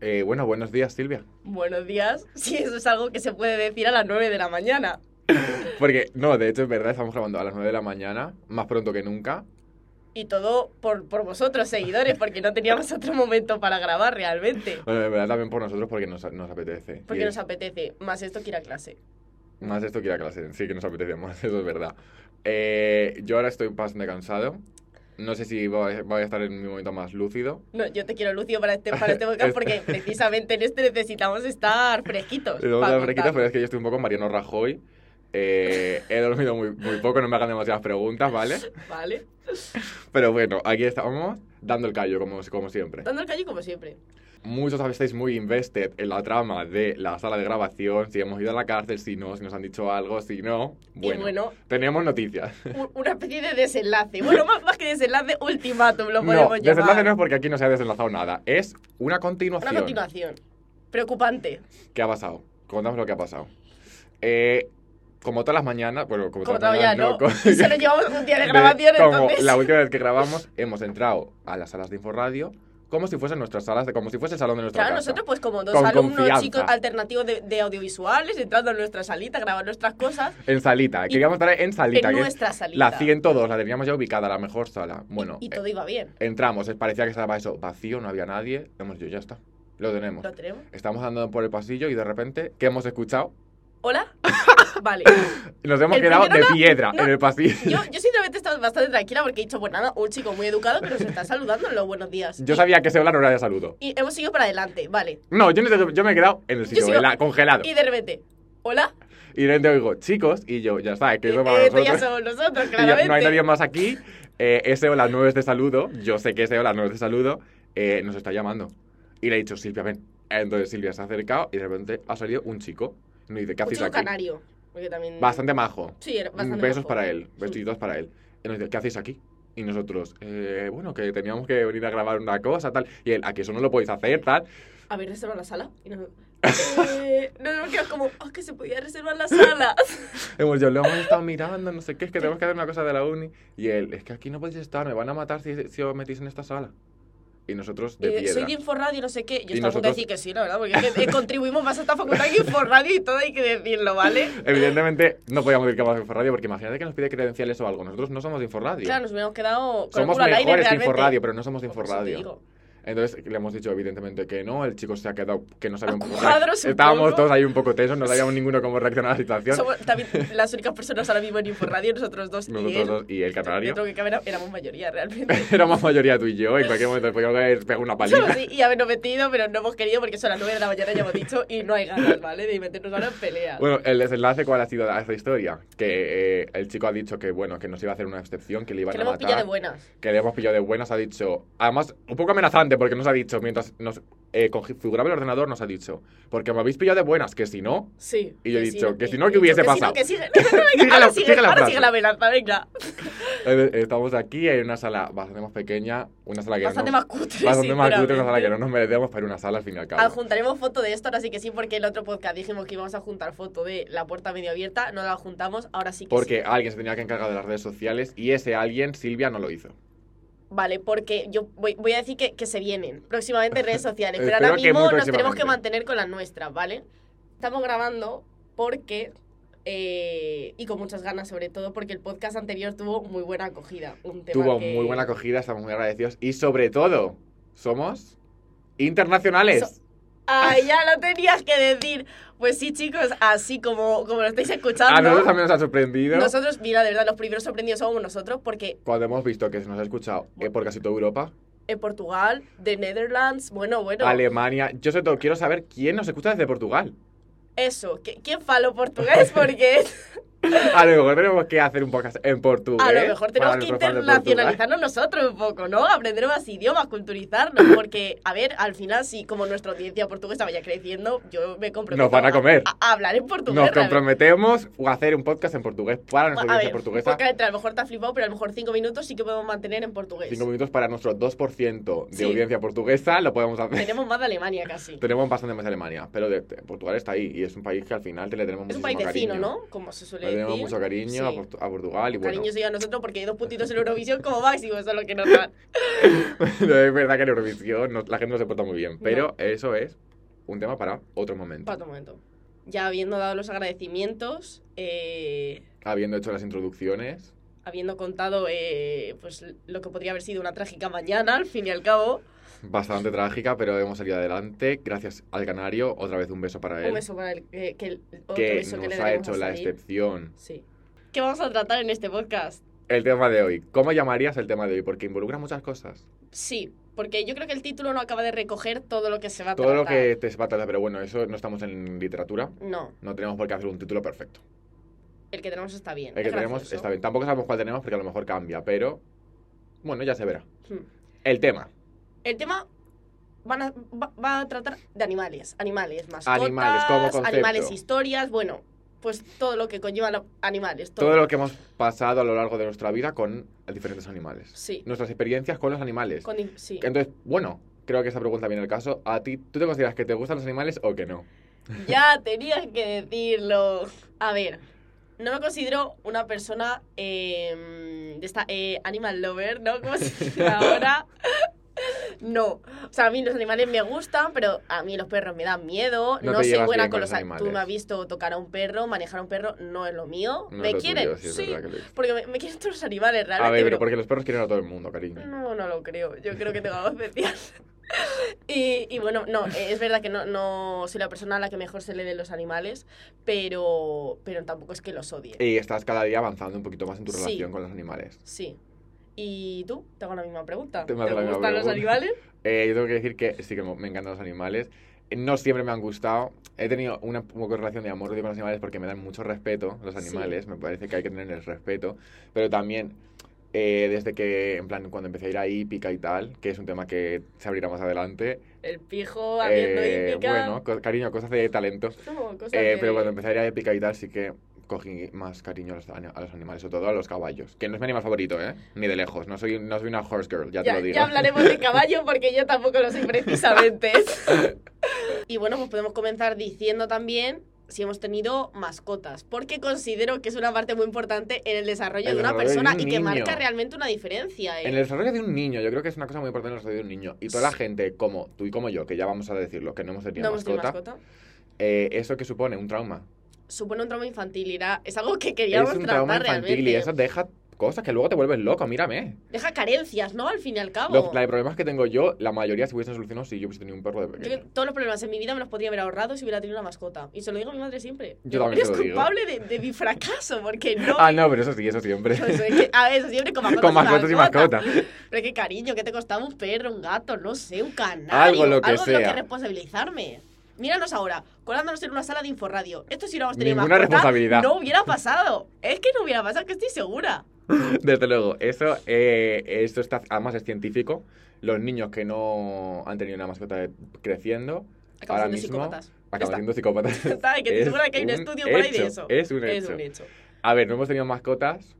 Eh, bueno, buenos días, Silvia. Buenos días. Sí, eso es algo que se puede decir a las 9 de la mañana. Porque, no, de hecho es verdad, estamos grabando a las 9 de la mañana, más pronto que nunca. Y todo por, por vosotros, seguidores, porque no teníamos otro momento para grabar realmente. Bueno, de verdad también por nosotros porque nos, nos apetece. Porque Y nos apetece. Más esto que ir a clase. Más esto que ir a clase, sí que nos apetece más, eso es verdad. Eh, yo ahora estoy bastante cansado. No sé si voy a, estar en mi momento más lúcido. No, yo te quiero Lucio para este, para este podcast porque precisamente en este necesitamos estar fresquitos. Luego para de fresquito, contar. pero es que yo estoy un poco Mariano Rajoy. Eh, he dormido muy, muy poco, no me hagan demasiadas preguntas, ¿vale? Vale. Pero bueno, aquí estamos dando el callo, como, como siempre. Dando el calle como siempre. Muchos estáis muy invested en la trama de la sala de grabación, si hemos ido a la cárcel, si no, si nos han dicho algo, si no. Bueno, bueno, tenemos noticias. un- una especie de desenlace. Bueno, más, más que desenlace, ultimátum lo No, podemos llamar. desenlace no es porque aquí no se ha desenlazado nada, es una continuación. Una continuación. Preocupante. ¿Qué ha pasado? Contamos lo que ha pasado. Eh, como todas las mañanas, bueno, como, Como todas las mañanas, no. co- Solo llevamos un día de de- grabación, como entonces. la última vez que grabamos, hemos entrado a las salas de Inforradio como si fuesen nuestras salas, de, como si fuese el salón de nuestra Claro, casa. nosotros pues como dos Con alumnos confianza. chicos alternativos de, de audiovisuales, entrando en nuestra salita, grabar nuestras cosas. En salita, Y- queríamos estar en salita, en que es nuestra salita. la 102, la teníamos ya ubicada, la mejor sala. Bueno, y, y eh, todo iba bien. entramos, parecía que estaba eso vacío, no había nadie. Hemos dicho, ya está, lo tenemos. ¿Lo tenemos? Estamos andando por el pasillo y de repente, ¿qué hemos escuchado? ¿Hola? vale. Nos hemos El quedado de no- piedra no. en el pasillo. Yo, yo sinceramente he estado bastante tranquila porque he dicho, pues nada, un chico muy educado que nos está saludando en los buenos días. Yo Y- sabía que ese hola no era de saludo. Y hemos seguido para adelante, vale. No, yo, no, yo me he quedado en el sitio, sigo- en la- congelado. Y de repente, ¿hola? Y de repente oigo, chicos, y yo, ya está, es que eso para Esto ya nosotros. somos nosotros, Y yo, claramente. no hay nadie más aquí. eh, ese hola no es de saludo. Yo sé que ese hola no es de saludo. eh, nos está llamando. Y le he dicho, Silvia, ven. Entonces Silvia se ha acercado y de repente ha salido un chico. Me dice, ¿qué Un hacéis chico aquí? canario. Porque también... Bastante majo. Sí, era bastante Besos majo. para él, Sí. besitos para él. Y nos dice, ¿qué hacéis aquí? Y nosotros, eh, bueno, que teníamos que venir a grabar una cosa, tal. Y él, aquí eso no lo podéis hacer, tal. ¿Habéis reservado la sala? Y nos... Eh, no, no, que como, oh, que se podía reservar la sala. Hemos yo, lo hemos estado mirando, no sé qué, es que tenemos que hacer una cosa de la uni. Y él, es que aquí no podéis estar, me van a matar si, si os metís en esta sala. Y nosotros de Eh, piedra. soy de Inforradio, no sé qué. Yo Y estaba nosotros- de decir que sí, la verdad, porque es que, eh, contribuimos más a esta facultad que Inforradio y todo hay que decirlo, ¿vale? Evidentemente no podíamos decir que vamos a Inforradio porque imagínate que nos pide credenciales o algo. Nosotros no somos de Inforradio. Claro, nos hubiéramos quedado con somos el al aire mejores que realmente. Inforradio, pero no somos de te Inforradio. Entonces le hemos dicho evidentemente que no, el chico se ha quedado que no sabía un poco. Estábamos todos ahí un poco tensos, no sabíamos ninguno cómo reaccionar a la situación. Somos también las únicas personas ahora mismo en Inforradio, nosotros dos y Nosotros él. dos y el canario. Dentro que cabe era- éramos mayoría realmente. Éramos mayoría tú y yo, en cualquier momento podíamos haber pegado una paliza. sí, y habernos metido, pero no hemos querido porque son las 9 de la mañana, ya hemos dicho, y no hay ganas, ¿vale? De meternos ahora en pelea. Bueno, el desenlace, ¿cuál ha sido a esta historia? Que eh, el chico ha dicho que, bueno, que nos iba a hacer una excepción, que le iban que a lo hemos pillado de matar. buenas. que le hemos pillado de buenas, ha dicho. Además, un poco amenazante porque nos ha dicho, mientras nos eh, configuraba el ordenador, nos ha dicho, porque me habéis pillado de buenas, que si no. Sí. Y yo he que dicho, que si no, y ¿qué he hubiese pasado? Que que sigue. Ahora sigue, la amenaza, venga. Eh, Estamos aquí en una sala bastante más pequeña, una sala que Bastante no, más cutre, bastante más cutre, una sala que no nos merecemos para una sala al fin y al cabo. Adjuntaremos foto de esto, ahora sí que sí, porque el otro podcast dijimos que íbamos a juntar foto de la puerta medio abierta, no la juntamos, ahora sí que Porque sí. alguien se tenía que encargar de las redes sociales y ese alguien, Silvia, no lo hizo. Vale, porque yo voy, voy a decir que, que se vienen próximamente redes sociales, pero ahora mismo nos tenemos que mantener con las nuestras, ¿vale? Estamos grabando porque, eh, y con muchas ganas sobre todo, porque el podcast anterior tuvo muy buena acogida. Un tema Tuvo que- muy buena acogida, estamos muy agradecidos y sobre todo, somos internacionales. So- ¡Ay, ya lo tenías que decir! Pues sí, chicos, así como, como lo estáis escuchando. A nosotros también nos ha sorprendido. Nosotros, mira, de verdad, los primeros sorprendidos somos nosotros porque Cuando hemos visto que se nos ha escuchado eh, por casi toda Europa, en Portugal, de Netherlands, bueno, bueno, Alemania, yo sobre todo quiero saber quién nos escucha desde Portugal. eso, ¿qui- ¿quién falo portugués? Porque A lo mejor tenemos que hacer un podcast en portugués. a lo mejor tenemos que internacionalizarnos nosotros un poco, ¿no? Aprender más idiomas, culturizarnos, porque, a ver, al final, sí, como nuestra audiencia portuguesa vaya creciendo, yo me comprometo Nos van a comer. A, a hablar en portugués. Nos realmente. comprometemos a hacer un podcast en portugués para nuestra A audiencia ver, portuguesa. porque a lo mejor te has flipado, pero a lo mejor cinco minutos sí que podemos mantener en portugués. Cinco minutos para nuestro 2% de Sí. audiencia portuguesa, lo podemos hacer. Tenemos más de Alemania casi. Tenemos bastante más de Alemania, pero de- de- Portugal está ahí y es un país que al final te le tenemos Es un país vecino, cariño. ¿no? Como se suele Le mucho cariño a, Sí. A Portugal y bueno. Cariño sí a nosotros porque hay dos puntitos en Eurovisión como máximo, eso es lo que nos dan. No, es verdad que en Eurovisión no- la gente no se porta muy bien, pero eso es un tema para otro momento. Para otro momento. Ya habiendo dado los agradecimientos, eh, Habiendo hecho las introducciones, habiendo contado eh, pues lo que podría haber sido una trágica mañana, al fin y al cabo, bastante trágica, pero hemos salido adelante. Gracias al canario, otra vez un beso para él. un beso para el que, que el- otro que beso nos que le ha hecho la excepción. Sí. ¿Qué vamos a tratar en este podcast? El tema de hoy. ¿Cómo llamarías el tema de hoy? Porque involucra muchas cosas. Sí, porque yo creo que el título no acaba de recoger todo lo que se va a Todo lo tratar. que te va a tratar, pero bueno, eso no estamos en literatura. No, No tenemos por qué hacer un título perfecto. el que tenemos está bien. El que es tenemos gracioso. está bien. Tampoco sabemos cuál tenemos porque a lo mejor cambia, pero bueno, ya se verá. Hmm. El tema. El tema van a- va, va a tratar de animales, animales, mascotas, Animales como animales, historias, bueno, pues todo lo que conlleva los animales. Todo. Todo lo que hemos pasado a lo largo de nuestra vida con diferentes animales. Sí, Nuestras experiencias con los animales. con sí. Entonces, bueno, creo que esa pregunta viene al caso. ¿A ti, tú te consideras que te gustan los animales o que no? Ya tenías que decirlo. A ver, no me considero una persona eh, de esta eh, animal lover, ¿no? ¿Cómo se dice ahora? No, o sea, a mí los animales me gustan, pero a mí los perros me dan miedo. No soy buena con los animales. Tú me has visto tocar a un perro, manejar a un perro, no es lo mío. No ¿Me lo quieren? tuyo, sí. Porque me, me quieren todos los animales, realmente. A ver, pero porque los perros quieren a todo el mundo, cariño. No, no lo creo. Yo creo que tengo algo especial. Y, y bueno, no, eh, es verdad que no, no soy la persona a la que mejor se le den los animales, pero, pero tampoco es que los odie. Y estás cada día avanzando un poquito más en tu Sí. relación con los animales. Sí. ¿Y tú? Te hago la misma pregunta. Te ¿Te, gustan los pregunta. animales? Eh, yo tengo que decir que sí que me encantan los animales. No siempre me han gustado. He tenido una un poco relación de amor con los animales porque me dan mucho respeto los Sí. animales. Me parece que hay que tener el respeto. Pero también, eh, desde que, en plan, cuando empecé a ir a hípica y tal, que es un tema que se abrirá más adelante. El pijo habiendo eh, hípica. bueno, co- cariño, cosas de talento. No, cosas Eh, de- Pero cuando empecé a ir a épica y tal, sí que cogí más cariño a los, a los animales, sobre todo a los caballos. Que no es mi animal favorito, ¿eh? Ni de lejos. No soy, no soy una horse girl, ya, te Ya, lo digo. ya hablaremos de caballo porque yo tampoco lo soy precisamente. y bueno, pues podemos comenzar diciendo también si hemos tenido mascotas, porque considero que es una parte muy importante en el desarrollo El de una desarrollo de persona un y que niño. marca realmente una diferencia. ¿eh? En el desarrollo de un niño, yo creo que es una cosa muy importante en el desarrollo de un niño. Y toda la gente, como tú y como yo, que ya vamos a decirlo, que no hemos tenido no mascota, mascota. eh, eso que supone un trauma. Supone un trauma infantil y era, es algo que queríamos es un tratar trauma infantil realmente. y eso deja cosas que luego te vuelves loco, mírame. Deja carencias, ¿no? Al fin y al cabo. Los, la- problemas que tengo yo, la mayoría se hubiesen solucionado si yo hubiese tenido un perro de Yo pequeño. que todos los problemas en mi vida me los podría haber ahorrado si hubiera tenido una mascota. Y se lo digo a mi madre siempre. Yo también Eres se lo digo. culpable de, de mi fracaso, porque no... Ah, no, pero eso sí, eso siempre. Es que, a ver, eso siempre con mascotas, Con mascotas y mascotas. Pero qué cariño, ¿qué te costaba un perro, un gato, no sé, un canario? Algo lo que de sea. que responsabilizarme. Míranos ahora, colándonos en una sala de Inforradio. Esto si hubiéramos tenido Ninguna mascota, responsabilidad. no hubiera pasado. Es que no hubiera pasado, que estoy segura. Desde luego, eso, eh, esto está, además es científico. Los niños que no han tenido una mascota creciendo, Acabamos ahora siendo mismo psicópatas. acaban Está. siendo psicópatas. Está, que te Es que hay un un estudio por ahí de hecho, eso. es un Es hecho. un hecho. A ver, no hemos tenido mascotas,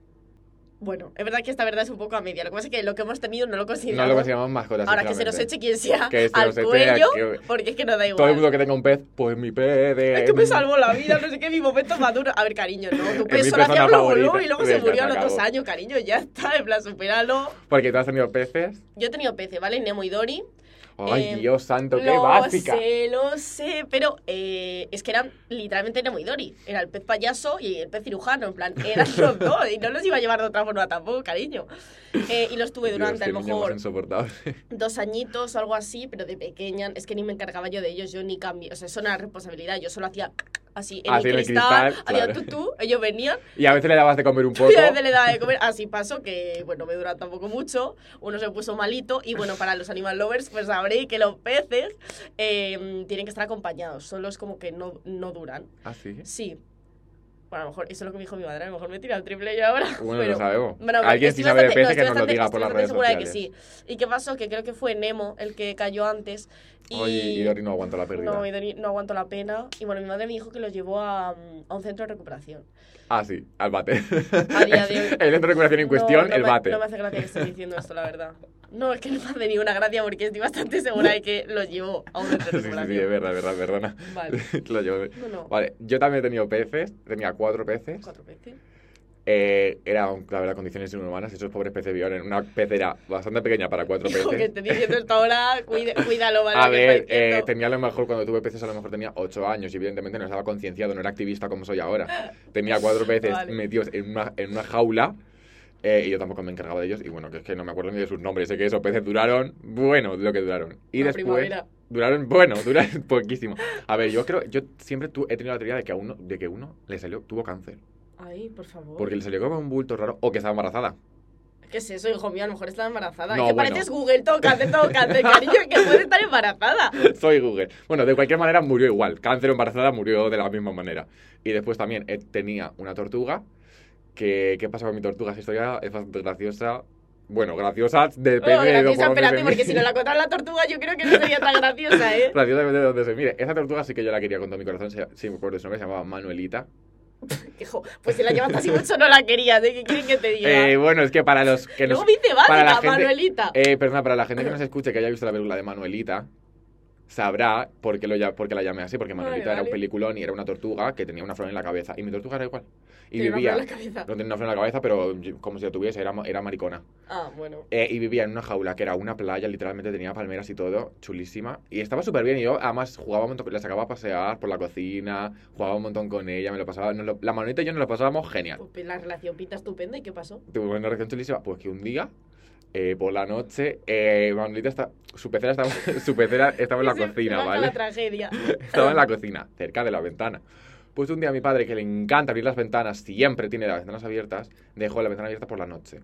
Bueno, es verdad que esta verdad es un poco a media. Lo que pasa es que lo que hemos tenido no lo no consideramos. lo consideramos mascotas. Ahora que se nos eche quien sea Que al nos cuello, que- porque es que no da igual. Todo el mundo que tenga un pez, pues mi pez de... Es que me salvó la vida, no sé qué, mi momento maduro. A ver, cariño, no, tu pez solo hacía y luego se murió a los dos años, cariño, ya está, en plan, supéralo. Porque tú has tenido peces. Yo he tenido peces, ¿vale? Nemo y Dory. Ay, Eh, Dios santo, qué lo básica. sé, lo sé, pero eh, es que eran literalmente Nemo y Dory. Era el pez payaso y el pez cirujano, en plan, eran los dos, y no los iba a llevar de otra forma tampoco, cariño. Eh, y los tuve Dios, durante a qué lo mejor dos añitos o algo así, pero de pequeña, es que ni me encargaba yo de ellos, yo ni cambié, o sea, eso no era responsabilidad, yo solo hacía así en Así el en el cristal, claro. tutú, ellos venían, Y a veces le dabas de comer un poco. y a veces le daba de comer, así pasó que, bueno, me dura tampoco mucho, uno se puso malito, y bueno, para los animal lovers, pues sabréis que los peces eh, tienen que estar acompañados, solo es como que no, no duran. ¿Ah, sí? Sí. Bueno, a lo mejor eso es lo que me dijo mi madre, a lo mejor me tira el triple yo ahora. Bueno, pero- lo sabemos. bueno, Alguien sin saber de peces que nos lo diga por las redes segura sociales. de que sí. ¿Y qué pasó? Que creo que fue Nemo el que cayó antes. Y, Oye, y Dori no aguantó la pérdida. no, y Dori no aguantó la pena. Y bueno, mi madre me dijo que lo llevó a, mm, a un centro de recuperación. Ah, sí, al bate. A día de hoy. el centro de recuperación en cuestión, No, el me- bate. No me hace gracia que esté diciendo esto, la verdad. No, es que no me hace ninguna gracia porque estoy bastante segura de que lo llevo a un Sí, sí, sí, es verdad, es verdad, perdona. Vale. Lo llevo. No, no. Vale, yo también he tenido peces, tenía cuatro peces. Cuatro veces. Eh, era, la verdad, condiciones inhumanas. Esos pobres peces vivían en una pecera bastante pequeña para cuatro Hijo, que peces. estoy diciendo esto ahora, cuídalo, ¿vale? A Que ver, eh, tenía a lo mejor, cuando tuve peces, a lo mejor tenía ocho años y evidentemente no estaba concienciado, no era activista como soy ahora. Tenía cuatro peces Vale. metidos en una, en una jaula eh, y yo tampoco me encargaba de ellos. Y bueno, que es que no me acuerdo ni de sus nombres. Sé que esos peces duraron, bueno, lo que duraron. Y Una después, primavera. duraron, bueno, duraron poquísimo. A ver, yo creo, yo siempre tu- he tenido la teoría de que a uno, de que uno le salió, tuvo cáncer. Ay, por favor. Porque le salió como un bulto raro o que estaba embarazada. ¿Qué es eso, hijo mío? A lo mejor está embarazada. No, que bueno. pareces Google, todo cáncer, todo cáncer, cariño, que puede estar embarazada. Soy Google. Bueno, de cualquier manera murió igual. Cáncer o embarazada murió de la misma manera. Y después también eh, tenía una tortuga. Que, ¿Qué pasa con mi tortuga? Esa historia es bastante graciosa. Bueno, graciosa depende Oh, de graciosa, dónde espérate, se porque si no la contara la tortuga, yo creo que no sería tan graciosa, ¿eh? Graciosa depende de dónde se mire. Esa tortuga sí que yo la quería con todo mi corazón. Se, sí, me acuerdo de su nombre, se llamaba Manuelita. Hijo, pues si la llevas así mucho no la querías, ¿eh? ¿Qué quieren que te diga? Eh, bueno, es que para los que nos... Me dice para la gente- Manuelita. Eh, perdona, para la gente que nos escuche, que haya visto la película de Manuelita, sabrá por qué, lo, por qué la llamé así, porque Manuelita era un peliculón y era una tortuga que tenía una flor en la cabeza. Y mi tortuga era igual. Y Tiene una vivía... flor en la cabeza. No tenía una flor en la cabeza, pero como si la tuviese, era, era maricona. Ah, bueno. Eh, y vivía en una jaula que era una playa, literalmente tenía palmeras y todo, chulísima. Y estaba súper bien. Y yo, además, jugaba un montón, la sacaba a pasear por la cocina, jugaba un montón con ella, me lo pasaba. nos lo- la Manuelita y yo nos lo pasábamos genial. Pues la relación pinta estupenda, ¿y qué pasó? Tuve una relación chulísima. Pues que un día, eh, por la noche, eh, Manuelita está, su pecera estaba, su pecera estaba en la cocina, ¿vale? la tragedia. Estaba en la cocina, cerca de la ventana. Pues un día mi padre, que le encanta abrir las ventanas, siempre tiene las ventanas abiertas, dejó la ventana abierta por la noche.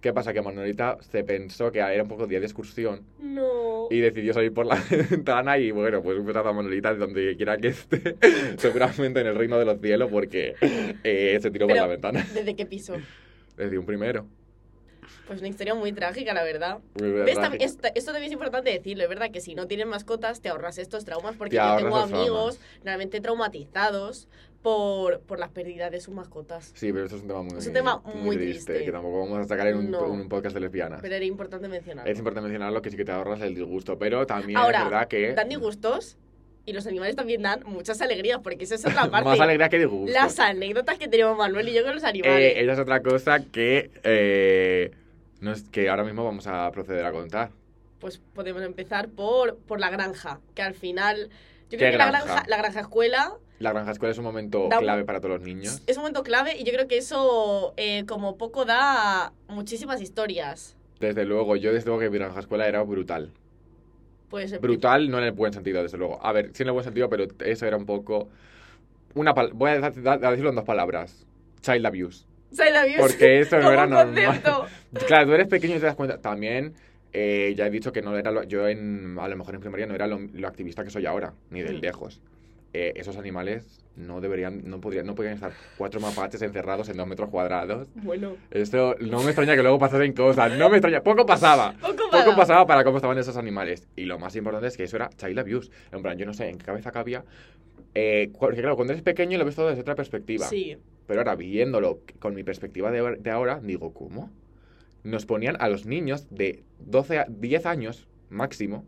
¿Qué pasa? Que Manuelita se pensó que era un poco día de excursión No. y decidió salir por la ventana y bueno, pues un besazo a Manuelita donde quiera que esté, seguramente en el reino de los cielos porque eh, se tiró por Pero- la ventana. ¿Desde qué piso? Desde un primero. Pues una historia muy trágica, la verdad. Muy ¿Ves? trágico. Tam- Esto, esto también es importante decirlo, es verdad que si no tienes mascotas te ahorras estos traumas porque Te yo tengo amigos realmente traumatizados por, por las pérdidas de sus mascotas. Sí, pero esto es un tema muy, Es un tema muy triste. que tampoco vamos a sacar en un, No. un podcast de lesbianas. Pero era importante mencionarlo. Es importante mencionarlo que sí que te ahorras el disgusto, pero también Ahora, es verdad que dan disgustos y los animales también dan muchas alegrías porque esa es otra parte. más alegría que disgusto. Las anécdotas que tenemos Manuel y yo con los Eh, animales. esa es otra cosa que, eh, no es, que ahora mismo vamos a proceder a contar. Pues podemos empezar por, por la granja, que al final... Yo ¿Qué creo que la granja? la granja escuela La granja escuela es un momento Da clave para todos los niños. es un momento clave y yo creo que eso eh, como poco da muchísimas historias. Desde luego, yo desde luego que mi granja escuela era brutal. Pues Brutal, no en el buen sentido, desde luego. A ver, sí en el buen sentido, pero eso era un poco... Una voy a decirlo en dos palabras. Child abuse. Child abuse Porque eso no era normal. Claro, tú eres pequeño y te das cuenta. También, eh, ya he dicho que no era lo- yo en, a lo mejor en primaria no era lo, lo activista que soy ahora, ni de Mm. lejos. Eh, esos animales no deberían, no podrían, no podrían estar cuatro mapaches encerrados en dos metros cuadrados. Bueno, Esto no me extraña que luego pasasen cosas, no me extraña, poco pasaba. poco Poco pasaba para cómo estaban esos animales. Y lo más importante es que eso era child abuse. En plan, yo no sé en qué cabeza cabía. Eh, porque claro, cuando eres pequeño lo ves todo desde otra perspectiva. Sí, Pero ahora, viéndolo con mi perspectiva de, ahora- de ahora, digo, ¿cómo? Nos ponían a los niños de 12 a 10 años máximo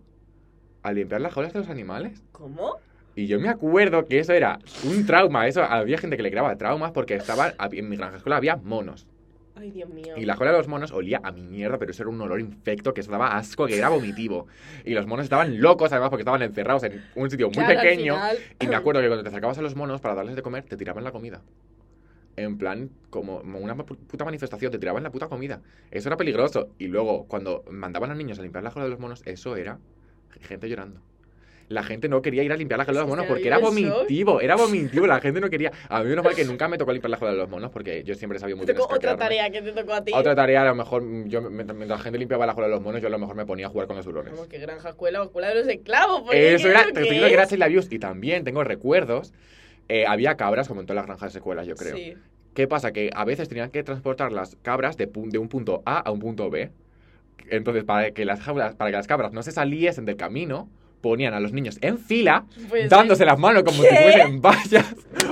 a limpiar las jaulas de los animales. ¿cómo? Y yo me acuerdo que eso era un trauma. Eso había gente que le creaba traumas porque estaban, en mi granja escuela había monos. Ay, Dios mío. Y la cola de los monos olía a mi mierda, pero eso era un olor infecto que eso daba asco, que era vomitivo. Y los monos estaban locos, además, porque estaban encerrados en un sitio muy Claro, pequeño. final- Y me acuerdo que cuando te acercabas a los monos para darles de comer, te tiraban la comida. En plan, como una pu- puta manifestación, te tiraban la puta comida. Eso era peligroso. Y luego, cuando mandaban a niños a limpiar la cola de los monos, eso era gente llorando. La gente no quería ir a limpiar la cola de los monos porque era vomitivo, era vomitivo. La gente no quería. A mí, menos mal que nunca me tocó limpiar la cola de los monos porque yo siempre sabía muy bien otra tarea que te tocó a ti. Otra tarea, a lo mejor, yo, mientras, la gente limpiaba la cola de los monos, yo a lo mejor me ponía a jugar con los durones. Vamos, que granja, escuela o escuela de los esclavos. Eso ¿qué era, te estoy que era abuse. Y también tengo recuerdos. eh, había cabras, como en todas las granjas de escuelas, yo creo. Sí. ¿Qué pasa? Que a veces tenían que transportar las cabras de, de un punto A a un punto B. Entonces, para que las cabras, para que las cabras no se saliesen del camino, ponían a los niños en fila, Pues, dándose las manos como si ¿Qué? fuesen vallas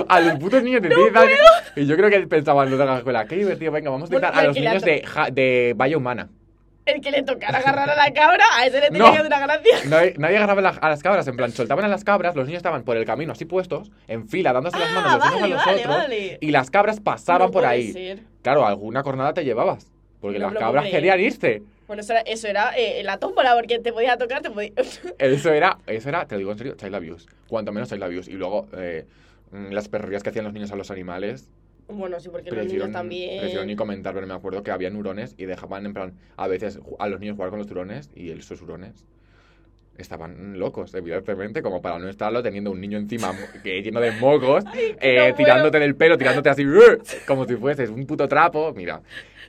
a los putos niños de 10 años. Y yo creo que pensaban los de la escuela, qué divertido, venga, vamos a Bueno, intentar a los niños de, ja- de Valla Humana. El que le tocara agarrar a la cabra, a ese le tenía No. que dar una gracia. Nadie, nadie agarraba la- a las cabras, en plan, soltaban a las cabras, los niños estaban por el camino así puestos, en fila, dándose las manos Ah, los unos vale, a los vale, otros, vale. y las cabras pasaban No por ahí. ser. Claro, alguna cornada te llevabas, porque No las cabras querían irse. Bueno, eso era, eso era eh, la tómbola, porque te podía tocar, te podía... Eso era, eso era, te lo digo en serio, child abuse. Cuanto menos child abuse. Y luego, eh, mm, las perrerías que hacían los niños a los animales, bueno, sí, porque los niños también... prefirieron ni comentar, pero me acuerdo que había hurones y dejaban, en plan, a veces a los niños jugar con los hurones y esos hurones estaban locos, evidentemente, como para no estarlo teniendo un niño encima que lleno de mocos, eh, no tirándote del pelo, tirándote así, ¡uh! como si fueses un puto trapo. Mira,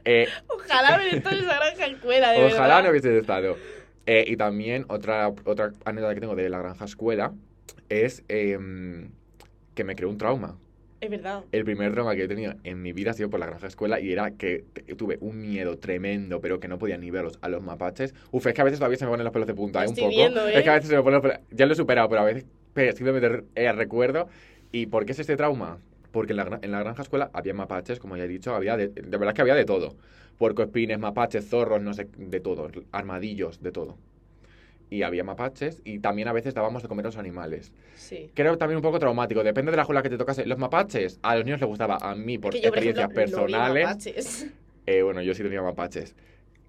eh, Ojalá me estado en esa granja escuela, de ojalá verdad. no hubiese estado. Eh, y también otra, otra anécdota que tengo de la granja escuela es em, que me creó un trauma. Es verdad. El primer trauma que he tenido en mi vida ha sido por la granja escuela y era que tuve un miedo tremendo, pero que no podía ni verlos a los mapaches. Uf, es que a veces todavía se me ponen los pelos de punta, ¿eh? Un poco. viendo, ¿eh? Es que a veces se me ponen los pelos... Ya lo he superado, pero a veces eh, simplemente eh, recuerdo. ¿Y por qué es este trauma? Porque en la, gra- en la granja escuela había mapaches, como ya he dicho, había de, de verdad que había de todo. Puercoespines, mapaches, zorros, no sé, de todo. Armadillos, de todo. Y había mapaches y también a veces dábamos de comer a los animales. Sí. Creo también un poco traumático. Depende de la jaula que te tocase. Los mapaches, a los niños les gustaba. A mí, por Es que yo, por experiencias ejemplo, no vi personales. mapaches. eh, bueno, yo sí tenía mapaches.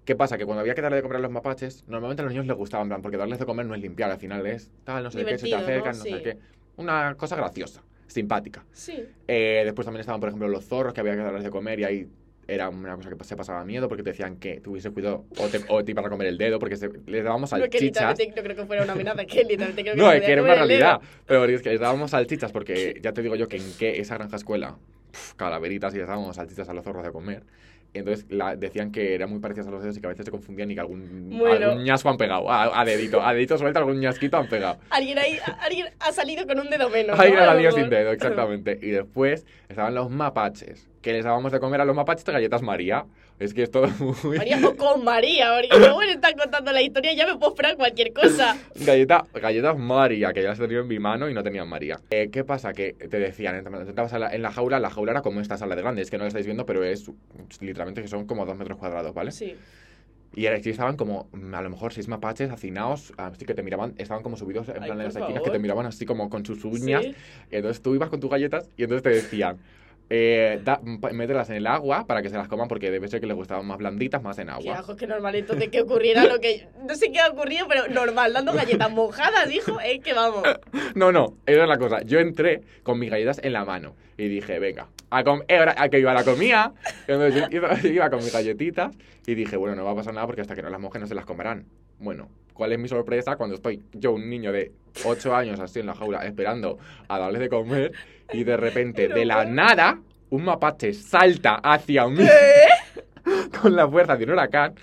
¿Qué pasa? Que cuando había que darle de comer a los mapaches, normalmente a los niños les gustaba, en plan, porque darles de comer no es limpiar, al final es tal, no sé qué, se te Divertido, ¿no? acercan, no, Sí. sé qué. Una cosa graciosa, simpática. Sí. Eh, después también estaban, por ejemplo, los zorros que había que darles de comer y ahí era una cosa que se pasaba miedo porque te decían que tuviese cuidado o te, o te iban a comer el dedo porque se- les dábamos No, salchichas. literalmente no creo que fuera una amenaza, que literalmente creo que No, es que era una realidad. Pero es que les dábamos salchichas porque ya te digo yo que en qué esa granja escuela, pf, calaveritas y les dábamos salchichas a los zorros de comer. Entonces la- decían que eran muy parecidas a los dedos y que a veces se confundían y que algún, Bueno. algún ñasco han pegado. A, a dedito, a dedito suelto algún ñasquito han pegado. Alguien ahí, alguien ha salido con un dedo menos. Ahí ¿no? era A la lo lío mejor. sin dedo, exactamente. Y después estaban los mapaches, que les dábamos de comer a los mapaches de galletas María. Es que es todo muy... María o con María, porque luego le están contando la historia y ya me puedo esperar cualquier cosa. Galleta, galletas María, que ya las tenía en mi mano y no tenían María. Eh, ¿Qué pasa? Que te decían, ent- entrabas la- en la jaula, la jaula era como esta sala de grande, es que no la estáis viendo, pero es literalmente que son como dos metros cuadrados, ¿vale? Sí. Y estaban como, mm, a lo mejor seis mapaches hacinados, así que te miraban, estaban como subidos en Ay, plan en por las esquinas, favor. que te miraban así como con sus uñas. Sí. Entonces tú ibas con tus galletas y entonces te decían, eh, da- mételas en el agua para que se las coman porque debe ser que les gustaban más blanditas, más en Qué agua. ajo, que normal entonces que ocurriera lo que... No sé qué ha ocurrido, pero normal, dando galletas mojadas, hijo, es que vamos. No, no, esa es la cosa. Yo entré con mis galletas en la mano y dije, venga, a, eh, a que iba la. Entonces yo iba, iba con mis galletitas y dije, bueno, no va a pasar nada porque hasta que no las mojen no se las comerán. Bueno, ¿cuál es mi sorpresa cuando estoy yo, un niño de 8 años así en la jaula esperando a darles de comer y de repente, de la nada, un mapache salta hacia mí con la fuerza de un huracán.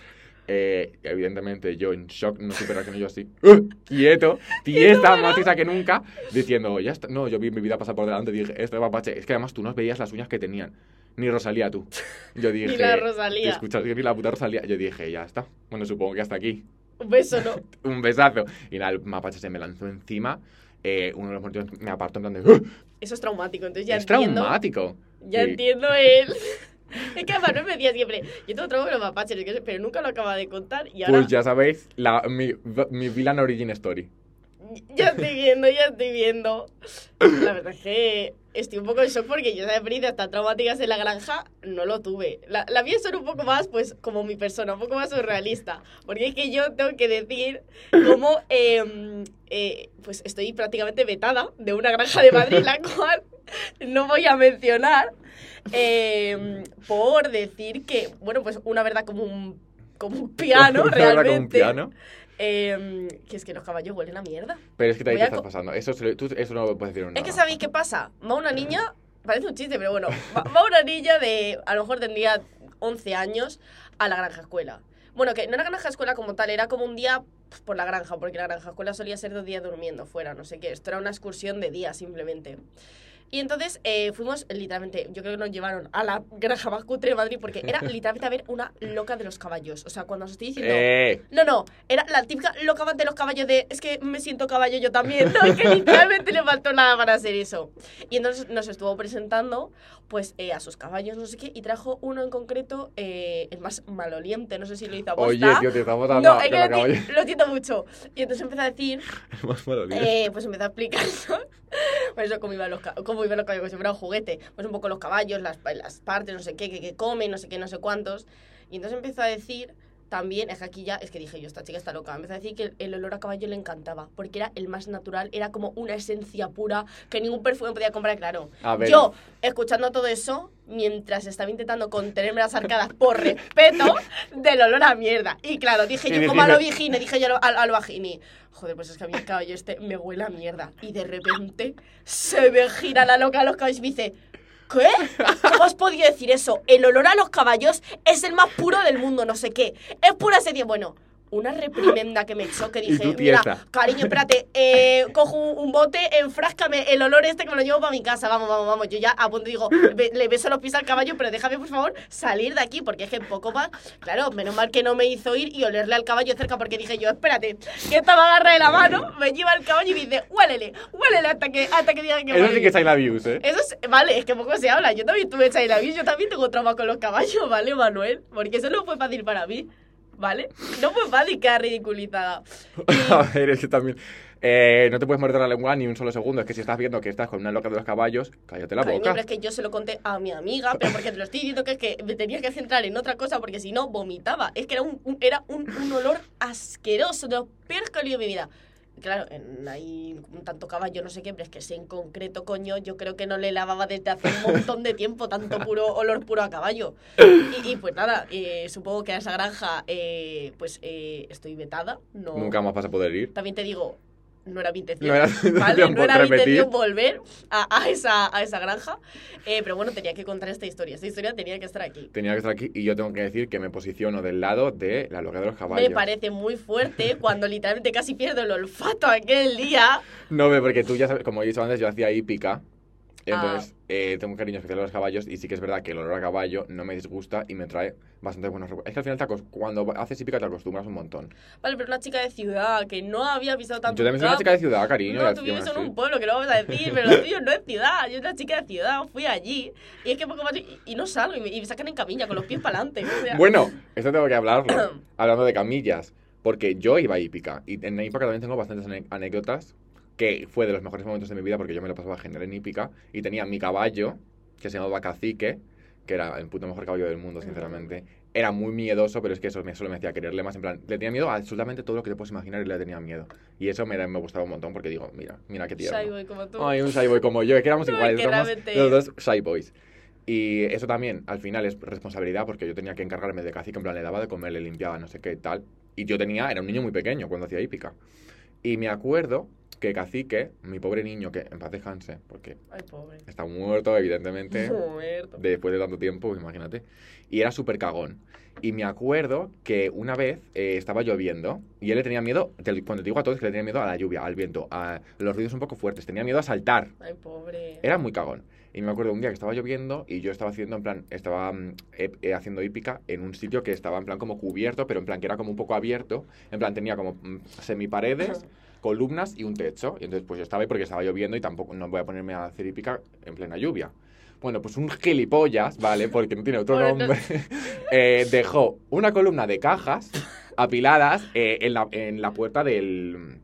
Eh, evidentemente yo en shock, no supe reaccionar yo así, ¡uh! quieto, tiesa, más tiesa que nunca, diciendo, ya está, no, yo vi mi vida pasar por delante dije, esto es mapache, es que además tú no veías las uñas que tenían, ni Rosalía tú. Yo dije, Ni la Rosalía. escuchas que ni la puta Rosalía, yo dije, ya está, bueno, supongo que hasta aquí, Un beso, ¿no? un besazo. Y nada, el mapache se me lanzó encima, eh, uno de los mordidos me apartó en plan de, ¡uh! Eso es traumático, entonces ya es entiendo... traumático. Ya Sí. entiendo él. Es que además no me decía siempre, yo tengo trauma con los mapaches, pero nunca lo acaba de contar y ahora Pues ya sabéis, la, mi, mi villain origin story. ya estoy viendo, ya estoy viendo. La verdad es que estoy un poco en shock porque yo esa experiencias tan traumáticas en la granja no lo tuve. La, la mía son un poco más, pues, como mi persona, un poco más surrealista. Porque es que yo tengo que decir cómo, eh, eh, pues, estoy prácticamente vetada de una granja de Madrid, la cual no voy a mencionar, eh, por decir que, bueno, pues, una verdad como un, como un piano, verdad, como un realmente. piano. Eh, que es que los caballos huelen a mierda. Pero es que Voy te estás pasando. Eso, tú, eso no lo puedes decir una Es que sabéis qué pasa. Va una niña, parece un chiste, pero bueno, va, va una niña de, a lo mejor tendría 11 años, a la granja escuela. Bueno, que no era granja escuela como tal, era como un día por la granja, porque la granja escuela solía ser dos días durmiendo fuera, no sé qué. Esto era una excursión de día simplemente. Y entonces eh, fuimos, literalmente, yo creo que nos llevaron a la granja más cutre de Madrid porque era literalmente a ver una loca de los caballos. O sea, cuando os estoy diciendo... Eh, No, no, era la típica loca de los caballos de es que me siento caballo yo también. No, es que literalmente le faltó nada para hacer eso. Y entonces nos estuvo presentando pues eh, a sus caballos, no sé qué, y trajo uno en concreto, eh, el más maloliente, no sé si lo hizo a oye, tío, te estamos dando no, es que lo, siento mucho. Y entonces empezó a decir, Más maloliente. eh, pues empezó a explicar pues eso, cómo iban los, cómo iban los caballos, como si fuera un juguete. Pues un poco los caballos, las, las partes, no sé qué, que, que comen, no sé qué, no sé cuántos. Y entonces empezó a decir también, es que aquí ya, es que dije yo, esta chica está loca. Empezó a decir que el, el olor a caballo le encantaba, porque era el más natural, era como una esencia pura que ningún perfume podía comprar, claro. A ver. Yo, escuchando todo eso, mientras estaba intentando contenerme las arcadas por respeto del olor a mierda. Y claro, dije yo, como a lo Vigini, dije yo a lo- al, al Vagini. Joder, pues es que a mí el caballo este me huele a mierda. Y de repente se me gira la loca a los caballos y me dice, ¿qué? ¿Cómo has podido decir eso? El olor a los caballos es el más puro del mundo, no sé qué. Es pura serie. Bueno, una reprimenda que me echó que dije, mira, cariño, espérate, eh, cojo un, bote, enfráscame el olor este que me lo llevo para mi casa. Vamos, vamos, vamos. Yo ya a punto digo, "Ve- le beso los pies al caballo, pero déjame, por favor, salir de aquí, porque es que poco más. Claro, menos mal que no me hizo ir y olerle al caballo cerca, porque dije yo, espérate, que esta me agarra de la mano, me lleva el caballo y me dice, huélele, huélele hasta que, hasta que diga que Eso sí que es bien". I love ¿eh? Eso es, vale, es que poco se habla. Yo también tuve Child Abuse, yo también tengo trauma con los caballos, ¿vale, Manuel? Porque eso no fue fácil para mí, ¿vale? No fue fácil quedar ridiculizada. A ver, es que también. eh, no te puedes morder la lengua ni un solo segundo. Es que si estás viendo que estás con una loca de los caballos, cállate la Cariño, boca. pero es que yo se lo conté a mi amiga, pero porque te lo estoy diciendo que es que me tenía que centrar en otra cosa porque si no vomitaba. Es que era un, un- era un, un olor asqueroso, de los peores que he olido en mi vida. Claro, en, hay un tanto caballo, no sé qué, pero es que ese en concreto, coño, yo creo que no le lavaba desde hace un montón de tiempo tanto puro olor puro a caballo. Y, y pues nada, eh, supongo que a esa granja pues pues eh, estoy vetada. No, Nunca más vas a poder ir. también te digo, no era mi intención. No era ¿vale? No era mi intención volver a, a esa, a esa granja. Eh, pero bueno, tenía que contar esta historia. Esta historia tenía que estar aquí. Tenía que estar aquí y yo tengo que decir que me posiciono del lado de la loca de los caballos. Me parece muy fuerte cuando literalmente casi pierdo el olfato aquel día. No, porque tú ya sabes, como he dicho antes, yo hacía hípica. Ah. Entonces, eh, tengo un cariño especial a los caballos y sí que es verdad que el olor a caballo no me disgusta y me trae bastante buenos recuerdos. Es que al final te cuando haces hípica te acostumbras un montón. Vale, pero una chica de ciudad que no había pisado tanto. Yo también soy una chica de ciudad, cariño. No, tú vives en un pueblo, que lo vamos a decir, pero lo tuyo no es ciudad. Yo una chica de ciudad, fui allí. Y es que poco más. Y, y no salgo, y me, y me sacan en camilla con los pies para adelante. Bueno, esto tengo que hablarlo. hablando de camillas. Porque yo iba a hípica. Y en la hípica también tengo bastantes anécdotas. Que fue de los mejores momentos de mi vida porque yo me lo pasaba genial en hípica. Y tenía mi caballo, que se llamaba Cacique, que era el puto mejor caballo del mundo, sinceramente. Era muy miedoso, pero es que eso me, solo me hacía quererle más. En plan, le tenía miedo a absolutamente todo lo que te puedes imaginar y le tenía miedo. Y eso me, me gustaba un montón porque digo, mira, mira qué tierno. Shy boy como tú. Ay, un shy boy como yo, es que éramos iguales, que los dos shy boys. Y eso también, al final, es responsabilidad porque yo tenía que encargarme de cacique, en plan, le daba de comer, le limpiaba, no sé qué tal. Y yo tenía, era un niño muy pequeño cuando hacía hípica. Y me acuerdo que cacique, mi pobre niño, que en paz descanse, porque Ay, pobre. está muerto, evidentemente, Muerto. después de tanto tiempo, imagínate. Y era súper cagón. Y me acuerdo que una vez eh, estaba lloviendo y él le tenía miedo, te- cuando te digo a todos que le tenía miedo a la lluvia, al viento, a los ruidos un poco fuertes, tenía miedo a saltar. Ay, pobre. Era muy cagón. Y me acuerdo un día que estaba lloviendo y yo estaba haciendo, en plan, estaba mm, eh, eh, haciendo hípica en un sitio que estaba en plan como cubierto, pero en plan que era como un poco abierto. En plan tenía como mm, semiparedes, columnas y un techo. Y entonces pues yo estaba ahí porque estaba lloviendo y tampoco no voy a ponerme a hacer hípica en plena lluvia. Bueno, pues un gilipollas, ¿vale? Porque no tiene otro Bueno, nombre. eh, dejó una columna de cajas apiladas eh, en, la, en la puerta del,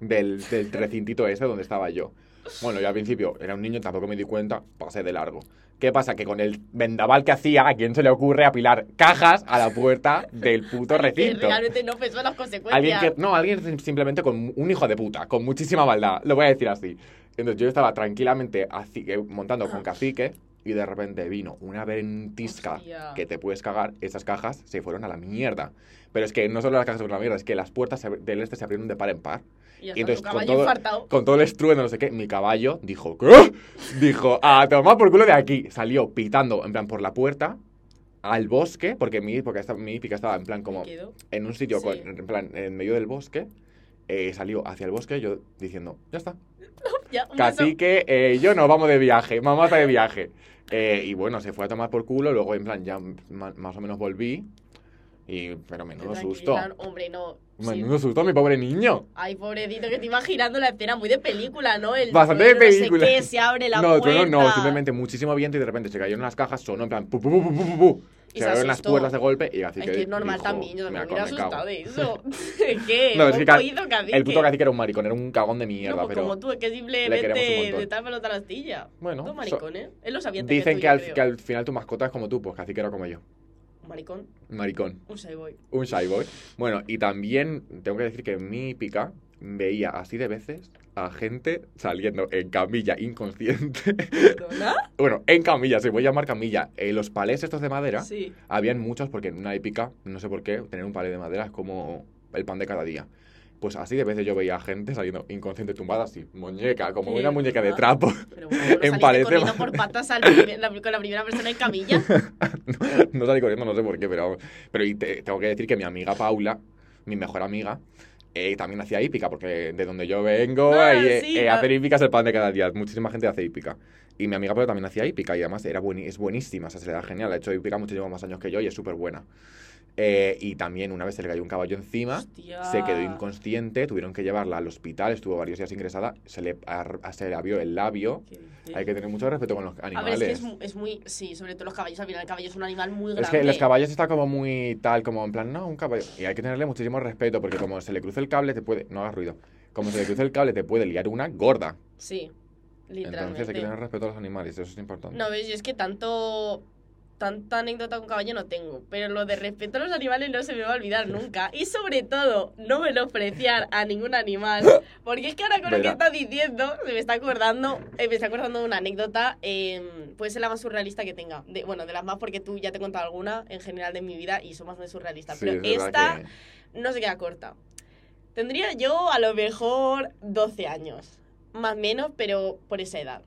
del, del recintito ese donde estaba yo. Bueno, yo al principio era un niño, tampoco me di cuenta, pasé de largo. ¿Qué pasa? Que con el vendaval que hacía, ¿a quién se le ocurre apilar cajas a la puerta del puto Que recinto? realmente no pensó en las consecuencias. Alguien que, no, alguien simplemente con un hijo de puta, con muchísima maldad, lo voy a decir así. Entonces yo estaba tranquilamente montando con cacique y de repente vino una ventisca Hostia. que te puedes cagar, esas cajas se fueron a la mierda. Pero es que no solo las cajas se fueron a la mierda, es que las puertas del este se abrieron de par en par. Y ya Y está, entonces con todo, infartado. con todo el estruendo, no sé qué, mi caballo dijo, ¿qué? Dijo, a tomar por culo de aquí. Salió pitando, en plan, por la puerta al bosque, porque mi, porque esta- mi hípica estaba en plan como en un sitio, con- Sí. en plan, en medio del bosque. eh, salió hacia el bosque, yo diciendo, ya está. Ya, un beso. Cacique, eh, yo no, vamos de viaje, vamos a de viaje. Eh, y bueno, se fue a tomar por culo, luego en plan ya más o menos volví. Y, pero menudo susto. Hombre, no. sí. Menudo susto, mi pobre niño. Ay, pobrecito, que te imaginando la escena muy de película, ¿no? El Bastante de trueno, no sé película. qué, se abre la no, puerta. trueno no, simplemente muchísimo viento y de repente se cayeron las cajas, sonó en plan pu, pu, pu, Se se abrieron las puertas de golpe y así Es que es normal también, yo también me hubiera asustado de eso. ¿Qué? No, es que cacique. El puto cacique era un maricón, era un cagón de mierda, No, pues pero como tú, es que simplemente de tal pelota la astilla. bueno, Tú so- maricón, ¿eh? Él lo sabía dicen que al, que al final tu mascota es como tú, pues cacique era como yo, maricón, maricón. un shyboy. Un shy boy. Bueno, y también tengo que decir que en mi pica veía así de veces a gente saliendo en camilla inconsciente. ¿Perdona? bueno, en camilla, se puede llamar camilla. En los palés estos de madera, Sí. habían muchos porque en una épica, no sé por qué, tener un palé de madera es como el pan de cada día. Pues así de veces yo veía gente saliendo inconsciente tumbada así, muñeca, como ¿Qué una muñeca de trapo. Pero bueno, no En pared corriendo por patas al primer- la- con la primera persona en camilla. no salí corriendo, no sé por qué, pero, pero y te- tengo que decir que mi amiga Paula, mi mejor amiga, eh, también hacía hípica, porque de donde yo vengo, Ah, eh, sí, eh, ah. hacer hípica es el pan de cada día. Muchísima gente hace hípica. Y mi amiga Paula también hacía hípica y además era es buenísima, o sea, se le da genial. Ha hecho hípica muchísimos más años que yo y es súper buena. Eh, y también una vez se le cayó un caballo encima, Hostia. se quedó inconsciente, tuvieron que llevarla al hospital, estuvo varios días ingresada, se le, se le abrió el labio. Hay que tener mucho respeto con los A animales. ver, es que es, mu- es muy. Sí, sobre todo los caballos. Al final, el caballo es un animal muy grande. Es que los caballos está como muy tal, como en plan, no, un caballo. Y hay que tenerle muchísimo respeto porque como se le cruce el cable te puede, no hagas ruido, como se le cruce el cable te puede liar una gorda. Sí, literalmente. Entonces hay que tener respeto a los animales, eso es importante. No, ves, yo es que tanto. Tanta anécdota con caballo no tengo, pero lo de respeto a los animales no se me va a olvidar nunca. Y sobre todo, no menospreciar a ningún animal, porque es que ahora con lo que estás diciendo, se me está acordando, eh, me está acordando de una anécdota, eh, puede ser la más surrealista que tenga. De, bueno, de las más porque tú ya te he contado alguna en general de mi vida y son más de surrealistas. Sí, pero es esta que- no se queda corta. Tendría yo a lo mejor 12 años, más o menos, pero por esa edad.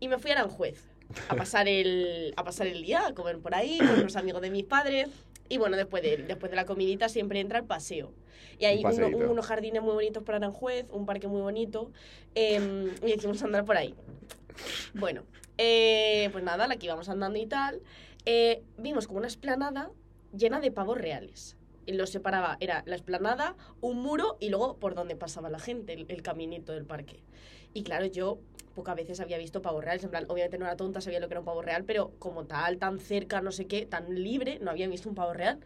Y me fui a Aranjuez a pasar el, a pasar el día, a comer por ahí con unos amigos de mis padres. Y bueno, después de, después de la comidita siempre entra el paseo. Y hay Un uno- unos jardines muy bonitos por Aranjuez, un parque muy bonito. em, y decimos andar por ahí. Bueno, eh, pues nada, la que íbamos andando y tal. eh, vimos como una esplanada llena de pavos reales. Y los separaba, era la esplanada, un muro y luego por donde pasaba la gente, el, el caminito del parque. Y claro, yo pocas veces había visto pavos reales, en plan, obviamente no era tonta, sabía lo que era un pavo real, pero como tal, tan cerca, no sé qué, tan libre, no había visto un pavo real.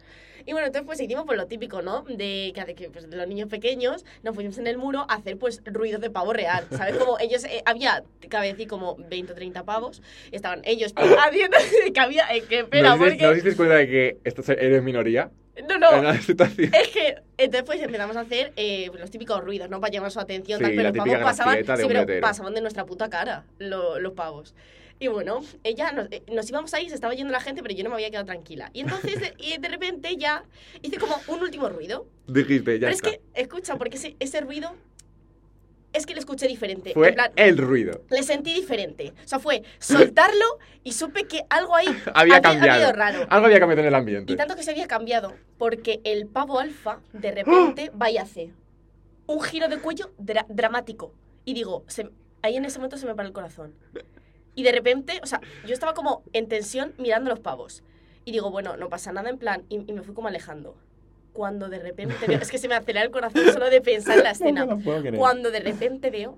Y bueno, entonces pues hicimos pues lo típico, ¿no? De que, de que pues, de los niños pequeños nos fuimos en el muro a hacer pues ruidos de pavo real, ¿sabes? Como ellos, eh, había, cabe decir, como 20 o 30 pavos, estaban ellos pues, haciendo, que había, eh, que espera, ¿No diste- porque... ¿No cuenta de que esto eres minoría No, no, en la situación? es que entonces pues empezamos a hacer eh, los típicos ruidos, ¿no? Para llamar su atención, Sí, tal, pero los pavos pasaban, de sí, pero pasaban de nuestra puta cara lo- los pavos. Y bueno, ella nos, eh, nos íbamos ahí, se estaba yendo la gente, pero yo no me había quedado tranquila. Y entonces, de- y de repente ya hice como un último ruido. Dijiste, ya pero está. es que, escucha, porque ese, ese ruido es que lo escuché diferente. Fue En plan, el ruido. le sentí diferente. O sea, fue soltarlo y supe que algo ahí Había había, cambiado. habido raro. Algo había cambiado en el ambiente. Y tanto que se había cambiado, porque el pavo alfa de repente va y hace un giro de cuello dra- dramático. Y digo, se- ahí en ese momento se me para el corazón. Y de repente, o sea, yo estaba como en tensión mirando los pavos. Y digo, bueno, no pasa nada en plan, y, y me fui como alejando. Cuando de repente veo, es que se me acelera el corazón solo de pensar en la escena. No. Cuando de repente veo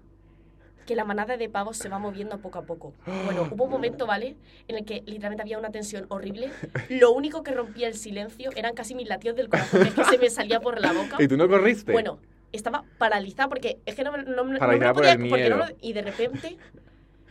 que la manada de pavos se va moviendo poco a poco. Bueno, hubo un momento, ¿vale? En el que literalmente había una tensión horrible. Lo único que rompía el silencio eran casi mis latidos del corazón, que es que se me salía por la boca. ¿Y tú no corriste? Bueno, estaba paralizada porque es que no, no, me- no me lo por podía... el porque no miedo. y de repente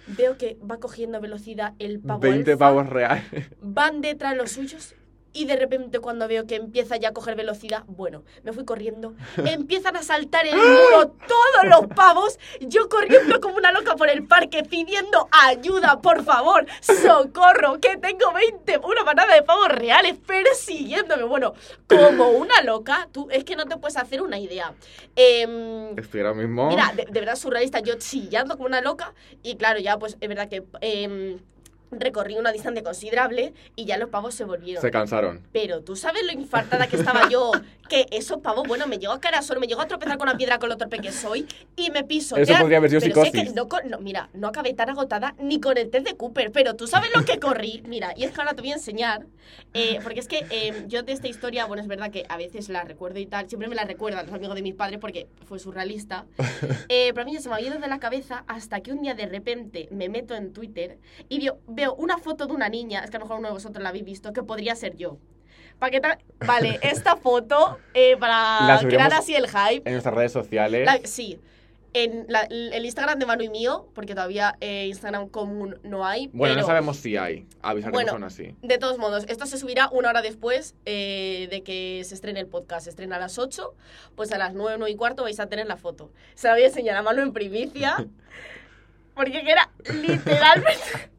veo que va cogiendo velocidad el pavo 20 alfa, pavos reales. van detrás de los suyos y de repente cuando veo que empieza ya a coger velocidad, bueno, me fui corriendo, empiezan a saltar el muro todos los pavos, yo corriendo como una loca por el parque pidiendo ayuda, por favor, socorro, que tengo 20, una manada de pavos reales persiguiéndome, bueno, como una loca, tú es que no te puedes hacer una idea. Em, Estoy ahora mismo. Mira, de, de verdad surrealista, yo chillando como una loca. Y claro, ya pues es verdad que em, recorrí una distancia considerable y ya los pavos se volvieron. Se cansaron. Pero tú sabes lo infartada que estaba yo, que esos pavos, bueno, me llegó a cara solo, me llegó a tropezar con una piedra con lo torpe que soy y me piso. Eso podría haber sido pero si es psicosis. que no, no, mira, no acabé tan agotada ni con el test de Cooper, pero tú sabes lo que corrí. Mira, y es que ahora te voy a enseñar, eh, porque es que eh, yo de esta historia, bueno, es verdad que a veces la recuerdo y tal, siempre me la recuerdan los amigos de mis padres porque fue surrealista. Eh, pero a mí ya se me había ido de la cabeza hasta que un día de repente me meto en Twitter y veo, veo una foto de una niña, es que a lo mejor uno de vosotros la habéis visto, que podría ser yo. ¿Para qué tal? Vale, esta foto, eh, para crear así el hype. En nuestras redes sociales. La- sí. En la- el Instagram de Manu y mío, porque todavía eh, Instagram común no hay. Bueno, pero no sabemos si hay. Avisaremos Bueno. aún así. De todos modos, esto se subirá una hora después eh, de que se estrene el podcast. Se estrena a las 8, pues a las 9, 9 y cuarto vais a tener la foto. Se la voy a enseñar a Manu en primicia. Porque que era literalmente.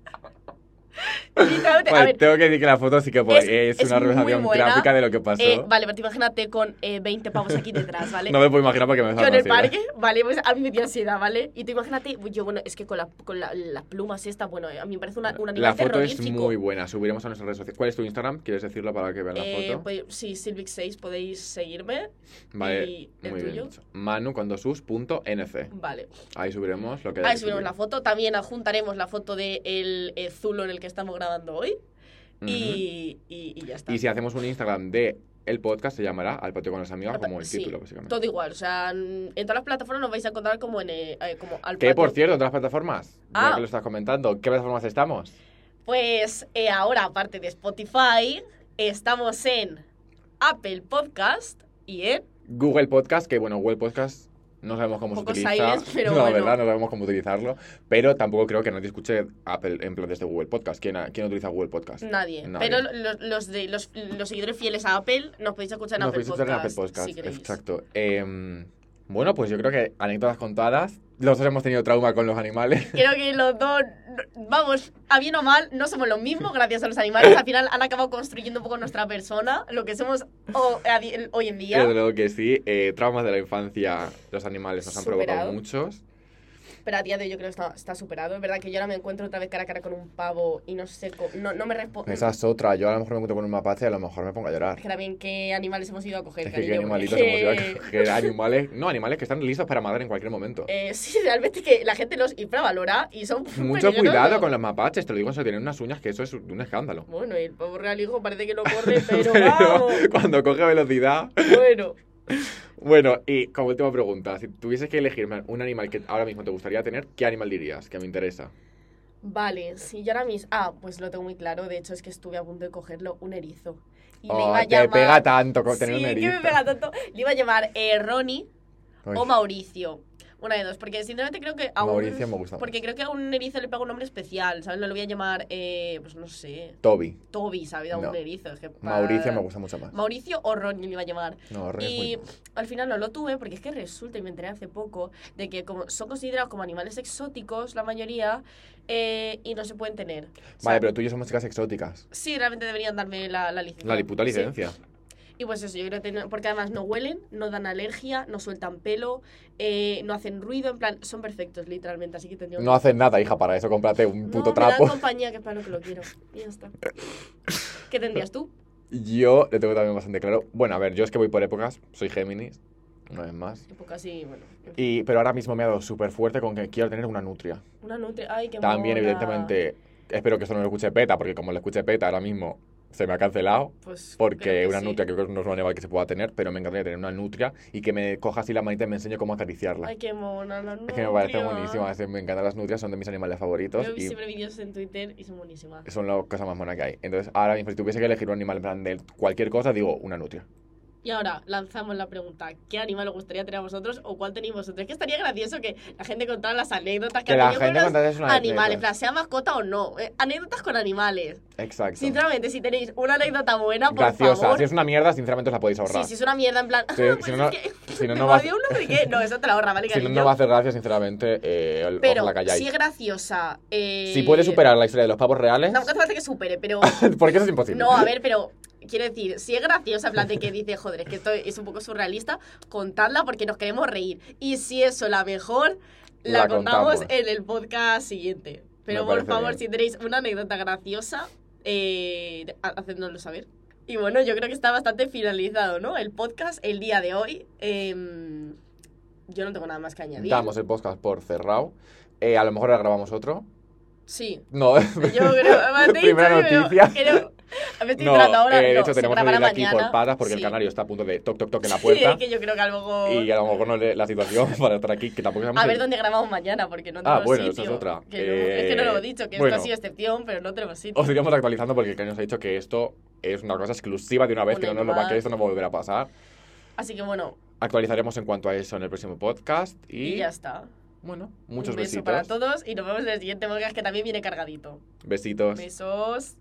literalmente. a ver, tengo que decir que la foto sí que pues, es- es, una representación gráfica de lo que pasó. eh, vale, pero te imagínate con eh, 20 pavos aquí detrás, ¿vale? No me puedo imaginar porque me Yo en el parque, vale, pues a mí me dio ansiedad, ¿vale? Y tú imagínate, yo, bueno, es que con, la, con la- las plumas esta, bueno, a mí me parece una, un animal La foto es muy buena. Subiremos a nuestras redes sociales. ¿Cuál es tu Instagram? ¿Quieres decirlo para que vean la Eh, foto? pues, sí, Silvix6 podéis seguirme. Vale, ¿y el muy bien. tuyo? dicho. Manu con dos sus punto NC. Vale. Ahí subiremos lo que Ahí que subimos subir. la foto. También adjuntaremos la foto del de el Zulo en el que estamos grabando hoy. Y, y, y ya está. Y si hacemos un Instagram de el podcast, se llamará Al Patio con las Amigas, como el Sí, título, básicamente. Todo igual, o sea, en en todas las plataformas nos vais a encontrar como en eh, eh, como al Que por cierto, otras plataformas, Ah. ya que lo estás comentando, ¿qué plataformas estamos? Pues eh, ahora, aparte de Spotify, estamos en Apple Podcast y en Google Podcast, que bueno, Google Podcast no sabemos cómo se utiliza. silence, pero la bueno. verdad, no sabemos cómo utilizarlo. Pero tampoco creo que nadie escuche Apple en plan desde Google Podcast. ¿Quién, quién utiliza Google Podcast? nadie. Nadie. Pero los, los, de, los, los seguidores fieles a Apple nos podéis escuchar en Nos Apple podéis escuchar en Podcast. Apple Podcast. si. Exacto. Em, bueno, pues yo creo que anécdotas contadas. Los dos hemos tenido trauma con los animales. Creo que los dos, vamos, a bien o mal, no somos los mismos gracias a los animales. Al final han acabado construyendo un poco nuestra persona, lo que somos hoy en día. Desde luego que sí. Eh, traumas de la infancia, los animales nos han Superado. provocado muchos. Pero a día de hoy yo creo que está, está superado. Es verdad que yo ahora me encuentro otra vez cara a cara con un pavo y no sé, no, no me respondo. Esa es otra. Yo a lo mejor me encuentro con un mapache y a lo mejor me pongo a llorar. Que también qué animales hemos ido a coger, Es que qué animalitos hemos ido a coger. Animales, no, animales que están listos para matar en cualquier momento. Eh, sí, realmente que la gente los infravalora y son Mucho peligrosos. cuidado con los mapaches, te lo digo, se tienen unas uñas que eso es un escándalo. Bueno, y el pavo real hijo parece que no corre, pero Pero vamos. cuando coge velocidad. Bueno, Bueno, y como última pregunta, si tuvieses que elegir un animal que ahora mismo te gustaría tener, ¿qué animal dirías? Que me interesa. vale, si yo ahora mismo... Ah, pues lo tengo muy claro, de hecho es que estuve a punto de cogerlo, un erizo. Y le Oh, iba a te llamar... pega tanto con tener sí, un erizo. que me pega tanto. Le iba a llamar eh, Ronnie Uy, o Mauricio. Una de dos, porque sinceramente creo que a un... Mauricio me gusta Porque creo que a un erizo le pego un nombre especial, ¿sabes? No le voy a llamar, eh, pues no sé, Toby. Toby, ¿sabes? A un No. erizo. Es que pa- Mauricio me gusta mucho más. Mauricio o Ronnie le iba a llamar. No, Ronnie es Y muy- al final no lo tuve porque es que resulta, y me enteré hace poco, de que como son considerados como animales exóticos, la mayoría, eh, y no se pueden tener. O sea, Vale, pero tú y yo somos chicas exóticas. Sí, realmente deberían darme la, la licencia. La puta Sí. licencia. Y pues eso, yo creo que ten- porque además no huelen, no dan alergia, no sueltan pelo, eh, no hacen ruido, en plan, son perfectos literalmente, así que tendría No hacen nada, hija, para eso cómprate un puto no, Me trapo. dan compañía, que es para lo que lo quiero. Y ya está. ¿Qué tendrías tú? Yo le tengo también bastante claro. Bueno, a ver, yo es que voy por épocas, soy Géminis, una vez más. Época así, bueno. Y, pero ahora mismo me ha dado súper fuerte con que quiero tener una nutria. Una nutria. Ay, qué También, mona. evidentemente, espero que esto no lo escuche Peta, porque como lo escuche Peta ahora mismo se me ha cancelado. Pues, Porque una sí. nutria creo que no es un animal que se pueda tener, pero me encantaría tener una nutria y que me coja así la manita y me enseñe cómo acariciarla. Ay, qué mona la es que me parece nutria. buenísima, me encantan las nutrias, son de mis animales favoritos Yo vi y siempre vídeos en Twitter y son buenísimas. son la cosa más mona que hay. Entonces, ahora mismo, si tuviese que elegir un animal en plan de cualquier cosa, digo una nutria. Y ahora lanzamos la pregunta: ¿qué animal os gustaría tener a vosotros o cuál tenéis vosotros? Es que estaría gracioso que la gente contara las anécdotas que, Que ha la tenido gente con los animales, plan, sea mascota o no. Eh, anécdotas con animales. Exacto. Sinceramente, si tenéis una anécdota buena, por Graciosa. favor. Si es una mierda, sinceramente os la podéis Sí, ahorrar. si es una mierda, en plan. Sí, "Ah, si pues no, es que si no, no va, un no sé qué. No, eso te la ahorra, ¿vale, si no, no va a hacer gracia, sinceramente, eh, os Pero la calláis. si es graciosa. Eh... Si puede superar la historia de los pavos reales, No, no hace falta que supere, pero. porque eso es imposible. No, a ver, pero quiero decir, si es graciosa, en plan de que dice, joder, es que esto es un poco surrealista, contadla porque nos queremos reír. Y si eso la mejor, la, La contamos contamos. en el podcast siguiente. Pero Me por favor, bien. si tenéis una anécdota graciosa, eh, ha- hacednoslo saber. Y bueno, yo creo que está bastante finalizado, ¿no? El podcast el día de hoy. Em, yo no tengo nada más que añadir. Damos el podcast por cerrado. Eh, a lo mejor ahora grabamos otro. Sí. No, Yo creo. Primera noticia. creo- me estoy no, ahora. eh, de no, hecho se tenemos que ir aquí mañana. por patas porque Sí. el canario está a punto de toc toc toc en la Sí, puerta. es que yo creo que a lo mejor. Y a lo mejor no es la situación para estar aquí, que tampoco A ver el- dónde grabamos mañana, porque no Ah, tenemos bueno, sitio. esa es otra. Que no- es que no lo Eh, he dicho, que bueno. esto ha sido excepción, pero no tenemos sitio. Os iríamos actualizando porque el Caño nos ha dicho que esto es una cosa exclusiva de una vez, que no nos lo va a animal. que esto no va a volver a pasar. Así que bueno, Actualizaremos en cuanto a eso en el próximo podcast. Y, y ya está. bueno, muchos Un beso besitos. para todos y nos vemos en el siguiente podcast que también viene cargadito. Besitos. Besos.